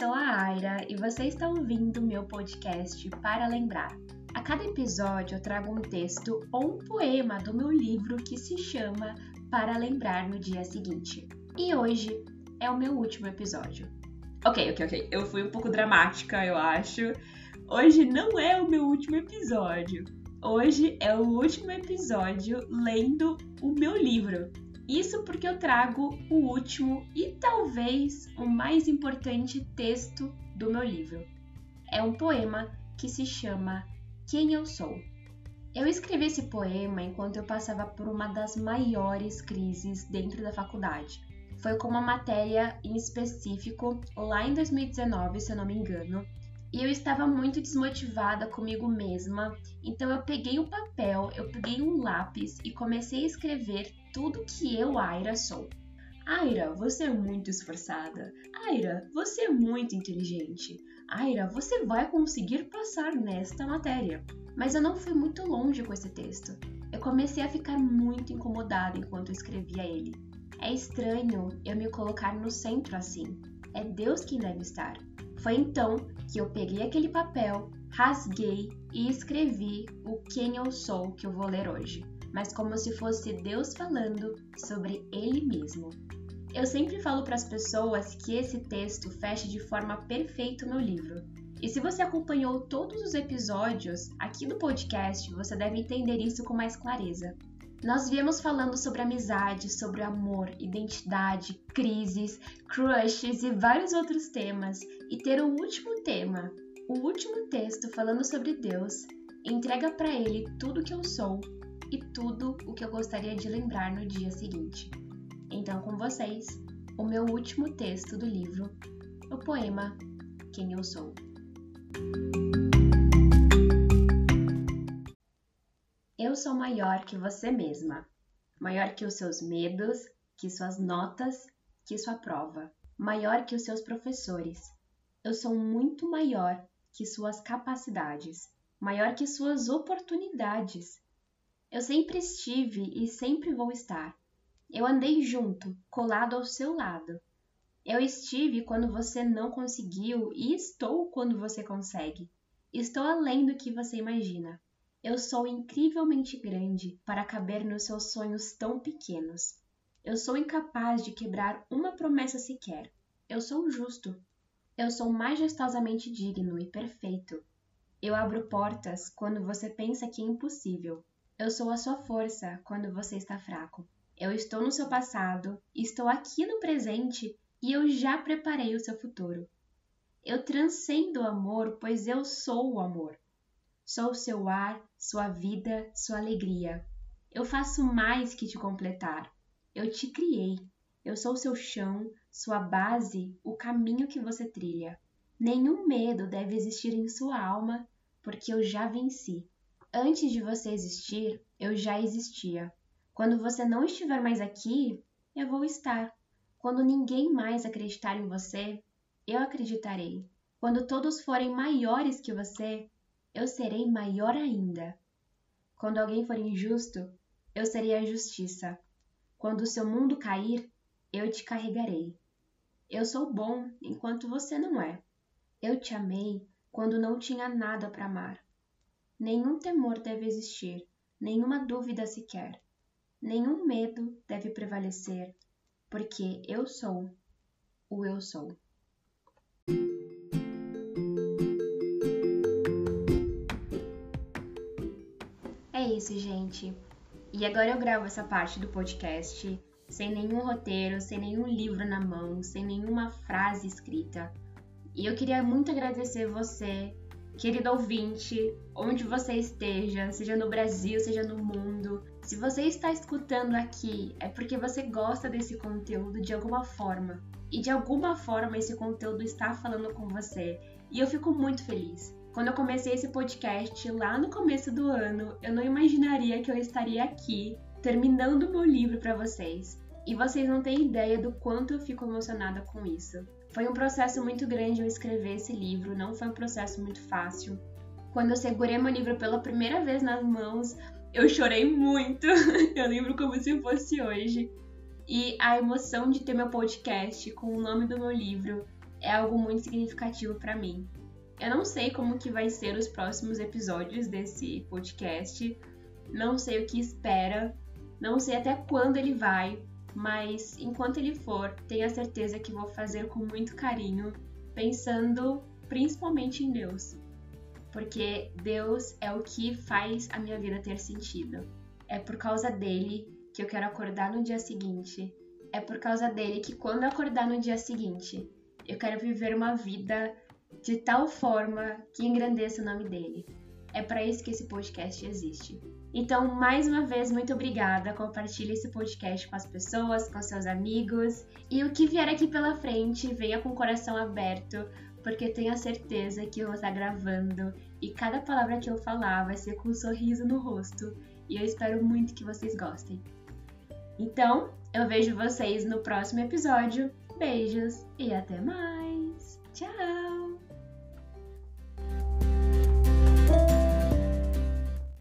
sou a Aira e você está ouvindo meu podcast Para Lembrar. A cada episódio eu trago um texto ou um poema do meu livro que se chama Para Lembrar no dia seguinte. E hoje é o meu último episódio. Ok, ok, ok. Eu fui um pouco dramática, eu acho. Hoje não é o meu último episódio. Hoje é o último episódio lendo o meu livro. Isso porque eu trago o último e talvez o mais importante texto do meu livro. É um poema que se chama Quem Eu Sou. Eu escrevi esse poema enquanto eu passava por uma das maiores crises dentro da faculdade. Foi com uma matéria em específico, lá em 2019, se eu não me engano, e eu estava muito desmotivada comigo mesma, então eu peguei um papel, eu peguei um lápis e comecei a escrever tudo que eu, Aira, sou. Aira, você é muito esforçada. Aira, você é muito inteligente. Aira, você vai conseguir passar nesta matéria. Mas eu não fui muito longe com esse texto. Eu comecei a ficar muito incomodada enquanto escrevia ele. É estranho eu me colocar no centro assim. É Deus quem deve estar. Foi então que eu peguei aquele papel, rasguei e escrevi o quem eu sou que eu vou ler hoje, mas como se fosse Deus falando sobre Ele mesmo. Eu sempre falo para as pessoas que esse texto fecha de forma perfeita o meu livro. E se você acompanhou todos os episódios aqui do podcast, você deve entender isso com mais clareza. Nós viemos falando sobre amizade, sobre amor, identidade, crises, crushes e vários outros temas, e ter o último tema, o último texto falando sobre Deus, entrega para ele tudo que eu sou e tudo o que eu gostaria de lembrar no dia seguinte. Então, com vocês, o meu último texto do livro, o poema Quem Eu Sou. Eu sou maior que você mesma, maior que os seus medos, que suas notas, que sua prova, maior que os seus professores. Eu sou muito maior que suas capacidades, maior que suas oportunidades. Eu sempre estive e sempre vou estar. Eu andei junto, colado ao seu lado. Eu estive quando você não conseguiu e estou quando você consegue. Estou além do que você imagina. Eu sou incrivelmente grande para caber nos seus sonhos tão pequenos. Eu sou incapaz de quebrar uma promessa sequer. Eu sou justo. Eu sou majestosamente digno e perfeito. Eu abro portas quando você pensa que é impossível. Eu sou a sua força quando você está fraco. Eu estou no seu passado, estou aqui no presente e eu já preparei o seu futuro. Eu transcendo o amor, pois eu sou o amor. Sou seu ar, sua vida, sua alegria. Eu faço mais que te completar. Eu te criei. Eu sou seu chão, sua base, o caminho que você trilha. Nenhum medo deve existir em sua alma, porque eu já venci. Antes de você existir, eu já existia. Quando você não estiver mais aqui, eu vou estar. Quando ninguém mais acreditar em você, eu acreditarei. Quando todos forem maiores que você, eu serei maior ainda. Quando alguém for injusto, eu serei a justiça. Quando o seu mundo cair, eu te carregarei. Eu sou bom enquanto você não é. Eu te amei quando não tinha nada para amar. Nenhum temor deve existir, nenhuma dúvida sequer. Nenhum medo deve prevalecer, porque eu sou o eu sou. Isso, gente. E agora eu gravo essa parte do podcast sem nenhum roteiro, sem nenhum livro na mão, sem nenhuma frase escrita. E eu queria muito agradecer você, querido ouvinte, onde você esteja, seja no Brasil, seja no mundo. Se você está escutando aqui, é porque você gosta desse conteúdo de alguma forma. E de alguma forma esse conteúdo está falando com você. E eu fico muito feliz. Quando eu comecei esse podcast lá no começo do ano, eu não imaginaria que eu estaria aqui terminando meu livro para vocês. E vocês não têm ideia do quanto eu fico emocionada com isso. Foi um processo muito grande eu escrever esse livro, não foi um processo muito fácil. Quando eu segurei meu livro pela primeira vez nas mãos, eu chorei muito. eu lembro como se fosse hoje. E a emoção de ter meu podcast com o nome do meu livro é algo muito significativo para mim. Eu não sei como que vai ser os próximos episódios desse podcast, não sei o que espera, não sei até quando ele vai, mas enquanto ele for, tenha certeza que vou fazer com muito carinho, pensando principalmente em Deus. Porque Deus é o que faz a minha vida ter sentido. É por causa dele que eu quero acordar no dia seguinte. É por causa dele que quando eu acordar no dia seguinte, eu quero viver uma vida de tal forma que engrandeça o nome dele. É para isso que esse podcast existe. Então, mais uma vez, muito obrigada. Compartilhe esse podcast com as pessoas, com seus amigos. E o que vier aqui pela frente, venha com o coração aberto, porque tenha certeza que eu vou estar gravando e cada palavra que eu falar vai ser com um sorriso no rosto. E eu espero muito que vocês gostem. Então, eu vejo vocês no próximo episódio. Beijos e até mais!